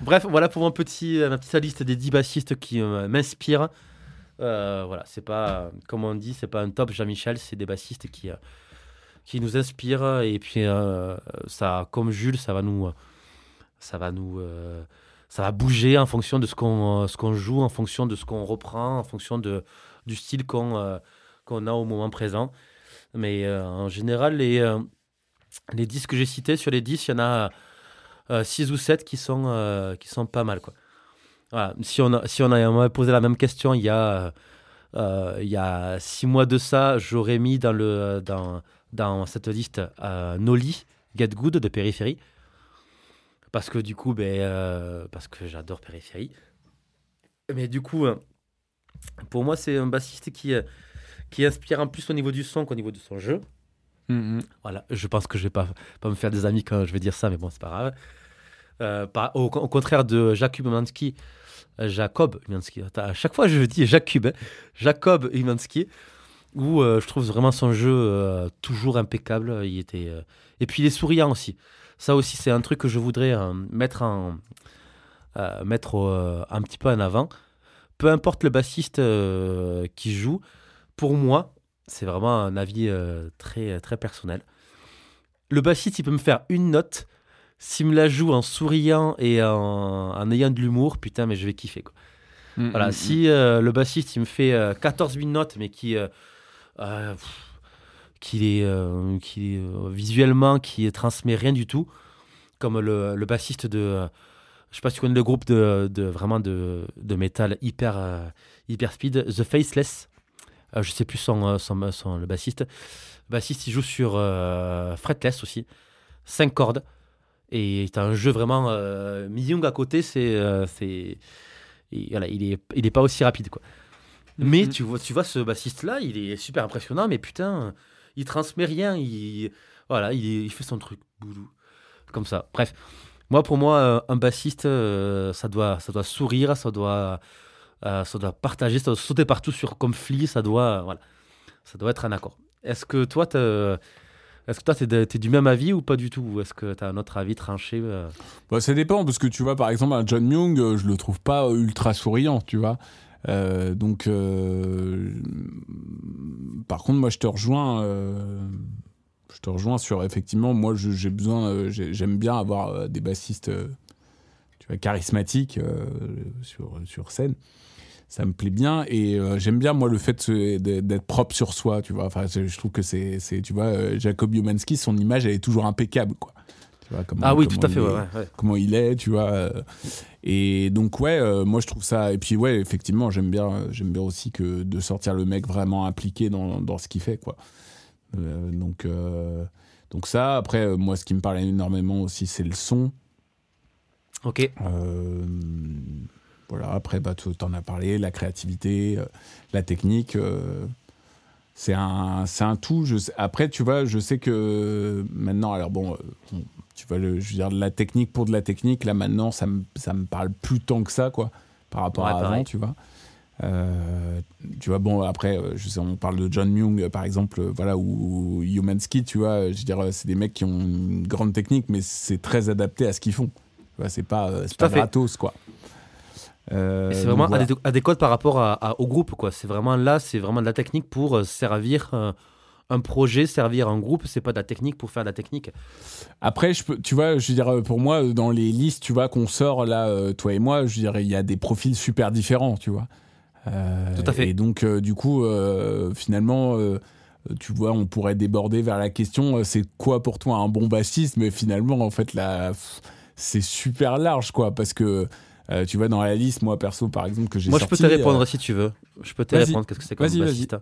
Bref, voilà pour mon petit, ma petite liste des 10 bassistes qui euh, m'inspirent. Euh, voilà, c'est pas, comme on dit, c'est pas un top Jean-Michel, c'est des bassistes qui, euh, qui nous inspirent. Et puis, ça, comme Jules, ça va nous. ça va nous. ça va bouger en fonction de ce qu'on ce qu'on joue, en fonction de ce qu'on reprend, en fonction de, du style qu'on qu'on a au moment présent. Mais euh, en général, les, euh, les 10 que j'ai cités, sur les 10, il y en a 6 ou 7 qui sont, euh, qui sont pas mal. Quoi. Si on, a, si posé la même question il y a, euh, il y a 6 mois de ça, j'aurais mis dans, le, dans, dans cette liste euh, Noli, Get Good de Périphérie. Parce que du coup, ben, euh, parce que j'adore Périphérie. Mais du coup, euh, pour moi, c'est un bassiste qui, euh, qui inspire en plus au niveau du son qu'au niveau de son jeu. Mhm. Voilà, je pense que je vais pas, pas me faire des amis quand je vais dire ça, mais bon, c'est pas grave. Euh, par- au, contraire de Jakub Umansky, euh, Jacob attends, à chaque fois je dis Jakub, hein, Jacob Umansky, où euh, je trouve vraiment son jeu euh, toujours impeccable. Il était, Et puis il est souriant aussi. Ça aussi, c'est un truc que je voudrais mettre, mettre un petit peu en avant. Peu importe le bassiste qui joue, pour moi, c'est vraiment un avis euh, très, très personnel. Le bassiste, il peut me faire une note. S'il me la joue en souriant et en, en ayant de l'humour, putain, mais je vais kiffer. Quoi. Mhm. Voilà, si euh, le bassiste, il me fait euh, 14 000 notes, mais qui, euh, euh, pff, qui est, euh, qui euh, visuellement, qui transmet rien du tout, comme le, le bassiste de, euh, je sais pas si tu connais le groupe de, de vraiment de, de métal hyper, euh, hyper speed, The Faceless. Euh, je sais plus son, euh, son, son- le bassiste. Le bassiste, il joue sur euh, fretless aussi, 5 cordes. Et as un jeu vraiment. Euh, Young à côté, c'est. euh, c'est voilà, il est, il est pas aussi rapide, quoi. Mais Mhm. tu vois, tu vois ce bassiste-là, il est super impressionnant, mais putain, il transmet rien. Il, voilà, il, fait son truc. Boulou. Comme ça. Bref. Moi, pour moi, euh, un bassiste, euh, ça, doit, ça doit sourire, ça doit, euh, ça doit partager, ça doit sauter partout sur comme ça doit, euh, voilà, ça doit être un accord. Est-ce que toi, est-ce que toi, de- t'es du même avis ou pas du tout? Ou est-ce que tu as un autre avis tranché euh? Bah, ça dépend, parce que tu vois, par exemple, John euh, je le trouve pas ultra souriant, tu vois. Donc, par contre, moi, je te rejoins. je te rejoins sur effectivement, moi, j'ai besoin, j'ai- j'aime bien avoir des bassistes, tu vois, charismatiques sur sur scène. Ça me plaît bien et euh, j'aime bien moi le fait d'être propre sur soi, tu vois. Enfin, je trouve que c'est, c'est, tu vois, euh, Jacob Yomanski, son image, elle est toujours impeccable, quoi. Tu vois, comment- Ah oui, comment tout à fait, ouais, est- ouais, ouais. comment il est, tu vois. euh, Et donc ouais, moi je trouve ça. Et puis ouais, effectivement, j'aime bien, j'aime bien aussi que de sortir le mec vraiment impliqué dans, dans ce qu'il fait, quoi. Donc donc ça. Après, moi, ce qui me parle énormément aussi, c'est le son. Ok. Voilà. Après, bah, tu en as parlé, la créativité, euh, la technique. euh, c'est un, un tout. Je sais- après, tu vois, je sais que maintenant, alors bon, euh, tu vois, le, je veux dire, de la technique pour de la technique, là maintenant, ça me, ça me parle plus tant que ça, quoi, par rapport Ouais, à avant, tu vois. Euh, tu vois, bon, après, je sais, on parle de John Myung, par exemple, voilà, ou, ou Humansky, tu vois, je veux dire, c'est des mecs qui ont une grande technique, mais c'est très adapté à ce qu'ils font. Tu vois, c'est pas, pas gratos, quoi. Euh, c'est vraiment voilà. adé- adéquat par rapport à- à- au groupe, quoi. C'est vraiment là, c'est vraiment de la technique pour euh, servir euh, un projet, servir un groupe. C'est pas de la technique pour faire de la technique. Après, je peux, tu vois, je veux dire, pour moi, dans les listes, tu vois, qu'on sort là, toi et moi, je dirais, il y a des profils super différents, tu vois. Euh, Tout à fait. Et donc, euh, du coup, euh, finalement, euh, tu vois, on pourrait déborder vers la question, c'est quoi pour toi un bon bassiste? Mais finalement, en fait, là, c'est super large, quoi, parce que, euh, tu vois, dans la liste, moi, perso, par exemple, que j'ai Moi, je peux te répondre euh, si tu veux. Je peux te répondre qu'est-ce que c'est comme vas-y. bassiste.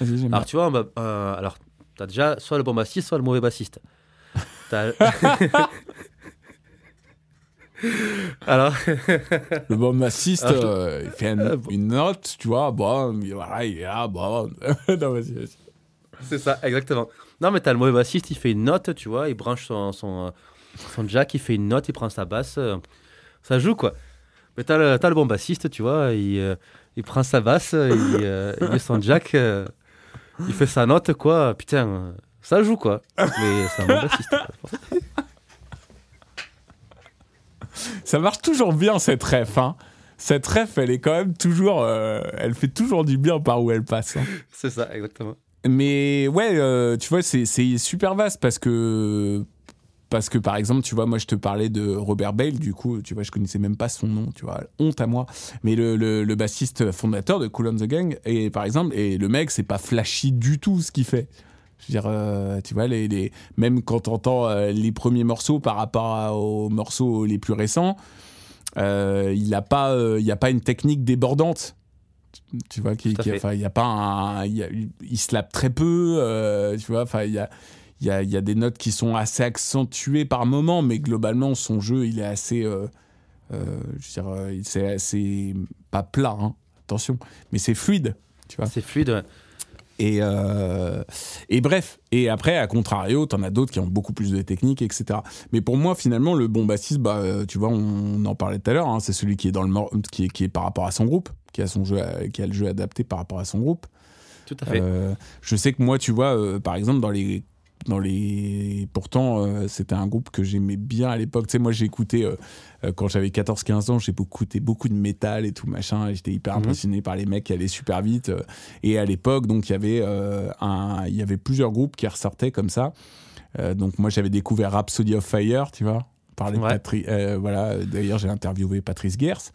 j'aime Alors, tu vois, un ba- euh, alors, t'as déjà soit le bon bassiste, soit le mauvais bassiste. Alors, le bon bassiste, euh, il fait une, bon. une note, tu vois, bon, voilà, il est là, bon. non, vas-y, vas-y. c'est ça, exactement. Non, mais t'as le mauvais bassiste, il fait une note, tu vois, il branche son, son, son jack, il fait une note, il prend sa basse, ça joue, quoi. Mais t'as le, le bon bassiste, tu vois, il, euh, il prend sa basse, il, euh, il met son jack, euh, il fait sa note, quoi. Putain, ça joue, quoi. Mais c'est un bon bassiste. quoi. Ça marche toujours bien cette ref. Hein. Cette ref, elle est quand même toujours. euh, elle fait toujours du bien par où elle passe. hein. C'est ça, exactement. Mais ouais, euh, tu vois, c'est super vaste parce que. Parce que par exemple, tu vois, moi je te parlais de Robert Bale, du coup, tu vois, je connaissais même pas son nom, tu vois, honte à moi. Mais le, le, le bassiste fondateur de Cool on the Gang, et par exemple, et le mec, c'est pas flashy du tout ce qu'il fait. Je veux dire, euh, tu vois, les, les- même quand t'entends euh, les premiers morceaux par rapport à- aux morceaux les plus récents, euh, il a pas, euh, y a pas une technique débordante. Tu vois, qui, qui- enfin, il y a pas un, il, il slappe très peu, euh, tu vois, enfin, il y a, il y, a, y a des notes qui sont assez accentuées par moment, mais globalement, son jeu, il est assez, euh, euh, je veux dire, euh, c'est assez, pas plat, hein, attention, mais c'est fluide, tu vois. C'est fluide. ouais. Et, euh, et bref, et après, à contrario, t'en as d'autres qui ont beaucoup plus de technique, etc. Mais pour moi, finalement, le bon bassiste, bah, tu vois, on en parlait tout à l'heure, hein, c'est celui qui est dans le qui est, qui est par rapport à son groupe, qui a son jeu, à- qui a le jeu adapté par rapport à son groupe. Tout à fait. Euh, je sais que moi, tu vois, euh, par exemple, dans les. Dans les... Pourtant, euh, c'était un groupe que j'aimais bien à l'époque. Tu sais, moi, j'ai écouté, euh, euh, quand j'avais 14-15 ans, j'ai beaucoup écouté beaucoup de métal et tout, machin. J'étais hyper Mhm. impressionné par les mecs qui allaient super vite. euh, et à l'époque, donc, il y avait un... il y avait plusieurs groupes qui ressortaient comme ça. Donc, moi, j'avais découvert Rhapsody of Fire, tu vois. Parler de Ouais. Patri- voilà, d'ailleurs, j'ai interviewé Patrice Gers.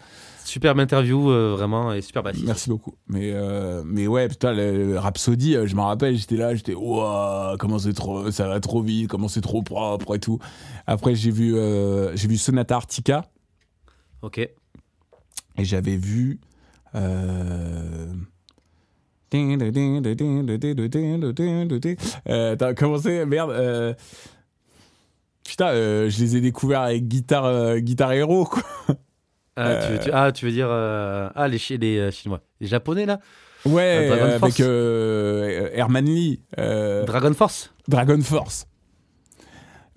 Superbe interview, euh, vraiment, et super bassiste. Merci beaucoup. Mais, euh, mais ouais, putain, le, le Rhapsody, euh, je me rappelle, j'étais là, j'étais, waouh, comment c'est trop, ça va trop vite, comment c'est trop propre et tout. Après, j'ai vu, euh, j'ai vu Sonata Arctica Ok. et j'avais vu. Euh... Euh, T'as commencé, merde. Putain, je les ai découverts avec guitare, euh, guitare héros, quoi. Ah, tu veux, tu- ah, tu veux dire. euh, Ah, les, Chi- les euh, Chinois. Les Japonais, là? Ouais, Euh, avec euh, Herman Lee. euh, Dragon Force? Dragon Force.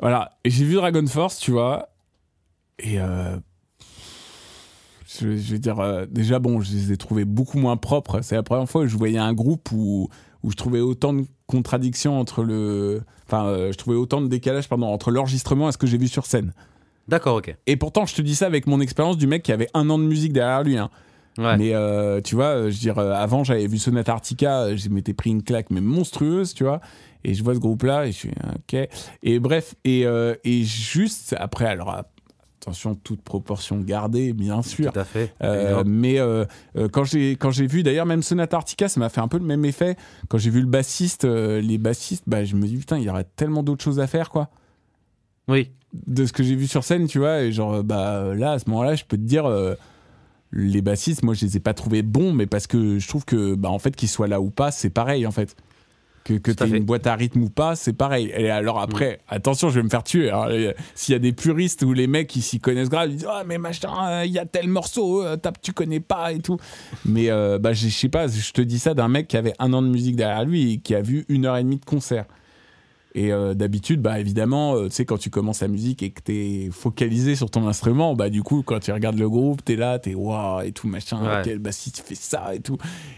Voilà. Et j'ai vu Dragon Force, tu vois. Et euh, je, je vais dire, euh, déjà, bon, je les ai trouvés beaucoup moins propres. C'est la première fois que je voyais un groupe où, où je trouvais autant de contradictions entre le. Enfin, euh, je trouvais autant de décalage, pardon, entre l'enregistrement et ce que j'ai vu sur scène. D'accord, ok. Et pourtant, je te dis ça avec mon expérience du mec qui avait un an de musique derrière lui. Hein. Ouais. Mais euh, tu vois, euh, je veux dire, euh, avant j'avais vu Sonata Arctica, je m'étais pris une claque mais monstrueuse, tu vois. Et je vois ce groupe-là et je suis ok. Et bref, et, euh, et juste après, alors attention, toute proportion gardée, bien sûr. Tout à fait. Euh, mais euh, quand j'ai quand j'ai vu d'ailleurs même Sonata Arctica ça m'a fait un peu le même effet quand j'ai vu le bassiste euh, les bassistes bah je me dis putain il y aurait tellement d'autres choses à faire quoi Oui. De ce que j'ai vu sur scène, tu vois, et genre, euh, bah là, à ce moment-là, je peux te dire, euh, les bassistes, moi, je les ai pas trouvés bons, mais parce que je trouve que, bah, en fait, qu'ils soient là ou pas, c'est pareil, en fait. Que, que tu une boîte à rythme ou pas, c'est pareil. Et alors après, attention, je vais me faire tuer. hein. Et S'il y a des puristes ou les mecs qui s'y connaissent grave, ils disent Ah, mais machin, euh, il y a tel morceau, euh, tu connais pas et tout. Mais euh, bah, je je sais pas, je te dis ça d'un mec qui avait un an de musique derrière lui et qui a vu une heure et demie de concert. Et euh, d'habitude, bah évidemment, euh, tu sais, quand tu commences la musique et que t'es focalisé sur ton instrument, bah du coup, quand tu regardes le groupe, t'es là, t'es waouh et tout, machin, Ouais. quel bassiste fait ça et tout.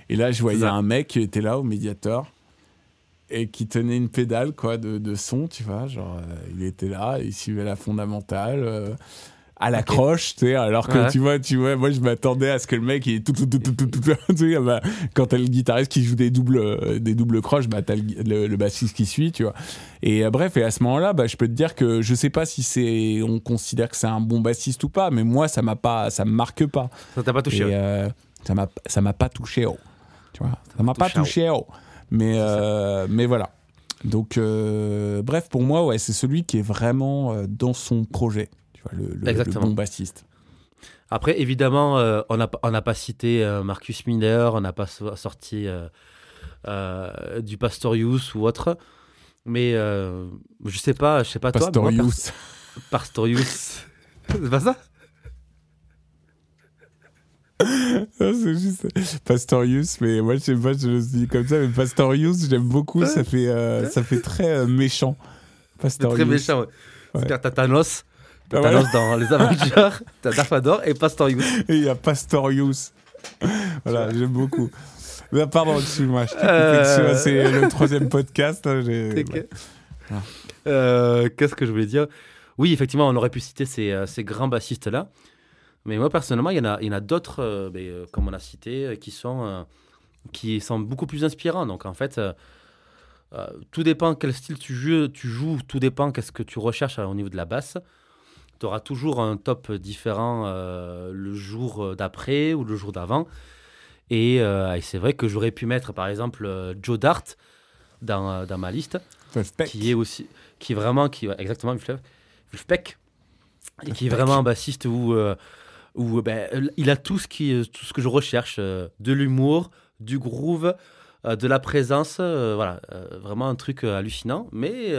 Et là, je voyais un mec qui était là au médiateur et qui tenait une pédale quoi de, de son, tu vois, genre euh, il était là, il suivait la fondamentale. À la croche, tu sais, alors que Ouais. tu vois, tu vois, moi je m'attendais à ce que le mec il est tout, tout, tout, tout, tout, tout, tu sais, bah, quand t'as le guitariste qui joue des doubles, euh, des doubles croches, bah t'as le, le, le bassiste qui suit, tu vois. Et euh, bref, et à ce moment-là, bah, je peux te dire que je sais pas si c'est, on considère que c'est un bon bassiste ou pas, mais moi ça m'a pas, ça me marque pas. Ça t'a pas touché. Et, ouais. euh, ça m'a, ça m'a pas touché, oh. tu vois. Ça m'a pas touché, touché, oh. Mais, euh, mais voilà. Donc, euh, bref, pour moi, ouais, c'est celui qui est vraiment dans son projet. Le, bon bassiste. Après, évidemment, euh, on n'a on n'a pas cité euh, Marcus Miller, on n'a pas so- sorti euh, euh, du Pastorius ou autre. Mais euh, je sais pas, je sais pas toi. mais moi, Pastorius. Pastorius. C'est pas ça? C'est juste Pastorius, mais moi je sais pas, je le dis comme ça, mais Pastorius, j'aime beaucoup, ça fait, euh, ça fait très euh, méchant. Pastorius. très méchant. Ouais. Ouais. C'est-à-dire, t'as Thanos, Ah, Thanos dans les Avengers, t'as Dark Vador et Pastorius. Et il y a Pastorius. voilà, j'aime beaucoup. Ah, pardon, excuse-moi, Euh. hein, c'est le troisième podcast. Ah. Euh, Qu'est-ce que je voulais dire? Oui, effectivement, on aurait pu citer ces, euh, ces grands bassistes-là. Mais moi, personnellement, il y en a, il y en a d'autres, euh, comme on a cité, qui sont, qui sont beaucoup plus inspirants. Donc, en fait, tout dépend quel style tu joues, tu joues tout dépend qu'est-ce que tu recherches au niveau de la basse. Tu auras toujours un top différent euh, le jour d'après ou le jour d'avant. Et, euh, et c'est vrai que j'aurais pu mettre, par exemple, euh, Joe Dart dans, dans ma liste qui est aussi qui est vraiment qui exactement Wolfpack et qui est vraiment un bassiste où où ben, il a tout ce, qui, tout ce que je recherche de l'humour, du groove, de la présence. voilà, vraiment un truc hallucinant. Mais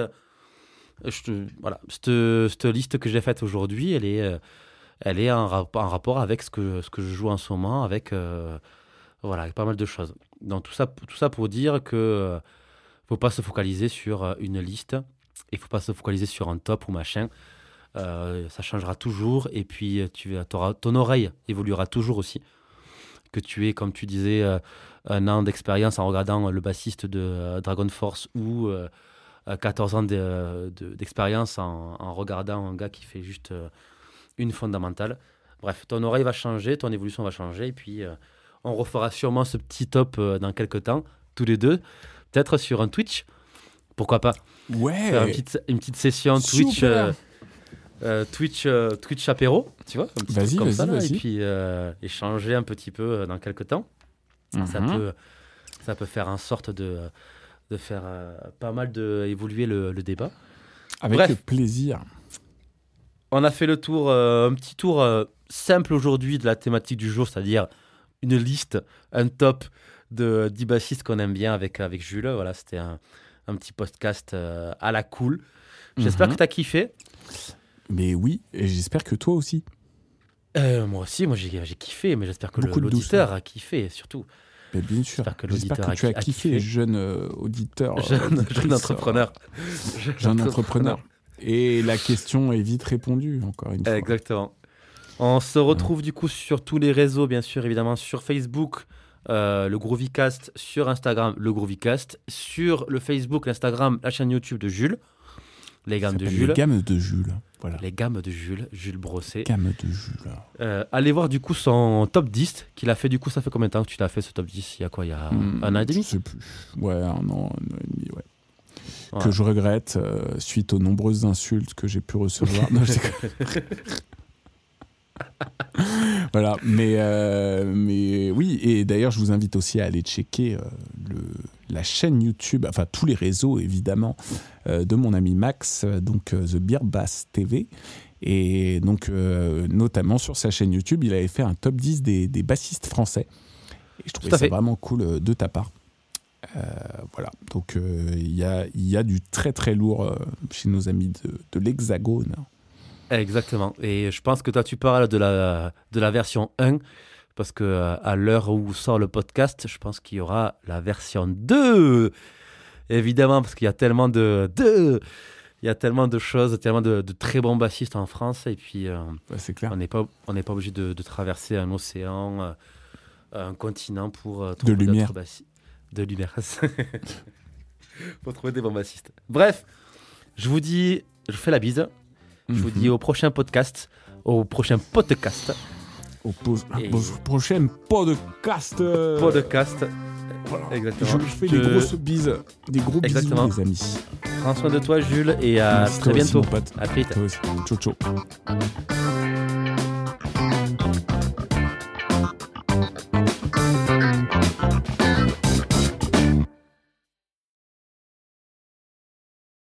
te, voilà, cette, liste que j'ai faite aujourd'hui, elle est, elle est en, rapport avec ce que, ce que je joue en ce moment, avec, voilà, pas mal de choses. Donc tout ça, tout ça pour dire que faut pas se focaliser sur une liste, il faut pas se focaliser sur un top ou machin. Euh, ça changera toujours et puis tu auras, ton oreille évoluera toujours aussi. Que tu aies, comme tu disais, euh, un an d'expérience en regardant le bassiste de euh, Dragon Force ou 14 ans d'expérience en, regardant un gars qui fait juste une fondamentale. Bref, ton oreille va changer, ton évolution va changer et puis on refera sûrement ce petit top dans quelques temps, tous les deux, peut-être sur un Twitch. Pourquoi pas Ouais. Faire une petite, une petite session Twitch. Euh, Twitch, euh, Twitch apéro, tu vois, vas-y, vas-y, vas-y. et puis euh, échanger un petit peu dans quelques temps. Ça, mhm. peut, ça peut faire en sorte de, de faire pas mal de évoluer le, débat. Avec plaisir. On a fait le tour, un petit tour simple aujourd'hui de la thématique du jour, c'est-à-dire une liste, un top de 10 bassistes qu'on aime bien avec, avec Jules. Voilà, c'était un, un, petit podcast à la cool. J'espère mhm. que tu as kiffé. Mais oui, et j'espère que toi aussi. Euh, moi aussi, moi j'ai kiffé, mais j'espère que l'auditeur a kiffé surtout. Mais bien sûr. J'espère que, que tu as kiffé, jeune euh, auditeur. Euh, jeune, entrepreneur. jeune, entrepreneur. Et la question est vite répondue, encore une fois. Exactement. On se retrouve du coup sur tous les réseaux, bien sûr, évidemment, sur Facebook, le Groovycast, sur Instagram, le Groovycast, sur le Facebook, l'Instagram, la chaîne YouTube de Jules. Les gammes de Jules. Les gammes de Jules. Voilà. Les gammes de Jules, Jules Brosset. Gammes de Jules. Euh, allez voir du coup son top 10 qu'il a fait. Du coup, ça fait combien de temps que tu l'as fait ce top 10 Il y a quoi? Il y a hmm, un an et demi? Je sais plus. Ouais, un an, un an et demi, ouais. Que je regrette euh, suite aux nombreuses insultes que j'ai pu recevoir. non, voilà, mais, euh, mais oui, et d'ailleurs, je vous invite aussi à aller checker le, la chaîne YouTube, enfin tous les réseaux évidemment, euh, de mon ami Max, donc The Beer Bass TV. Et donc, notamment sur sa chaîne YouTube, il avait fait un top 10 des, des bassistes français. Et je trouvais ça vraiment cool de ta part. voilà, donc il y, a, y, a, du très très lourd chez nos amis de, de l'Hexagone. Exactement. Et je pense que toi, tu parles de la, de la version 1, parce que euh, à l'heure où sort le podcast, je pense qu'il y aura la version 2. Évidemment, parce qu'il y a tellement de, de, il y a tellement de choses, tellement de, très bons bassistes en France. Et puis, euh, c'est clair. on n'est pas, on n'est pas obligé de, traverser un océan, euh, un continent pour trouver de lumière. De lumière. pour trouver des bons bassistes. Bref, je vous dis, je fais la bise. Je vous dis mhm. au prochain podcast. Au prochain podcast. Au, prochain podcast. Podcast. Exactement. Je, fais des grosses bises. Des gros bisous, les amis. Prends soin de toi, Jules, et à très bientôt. À très vite. Ciao, ciao.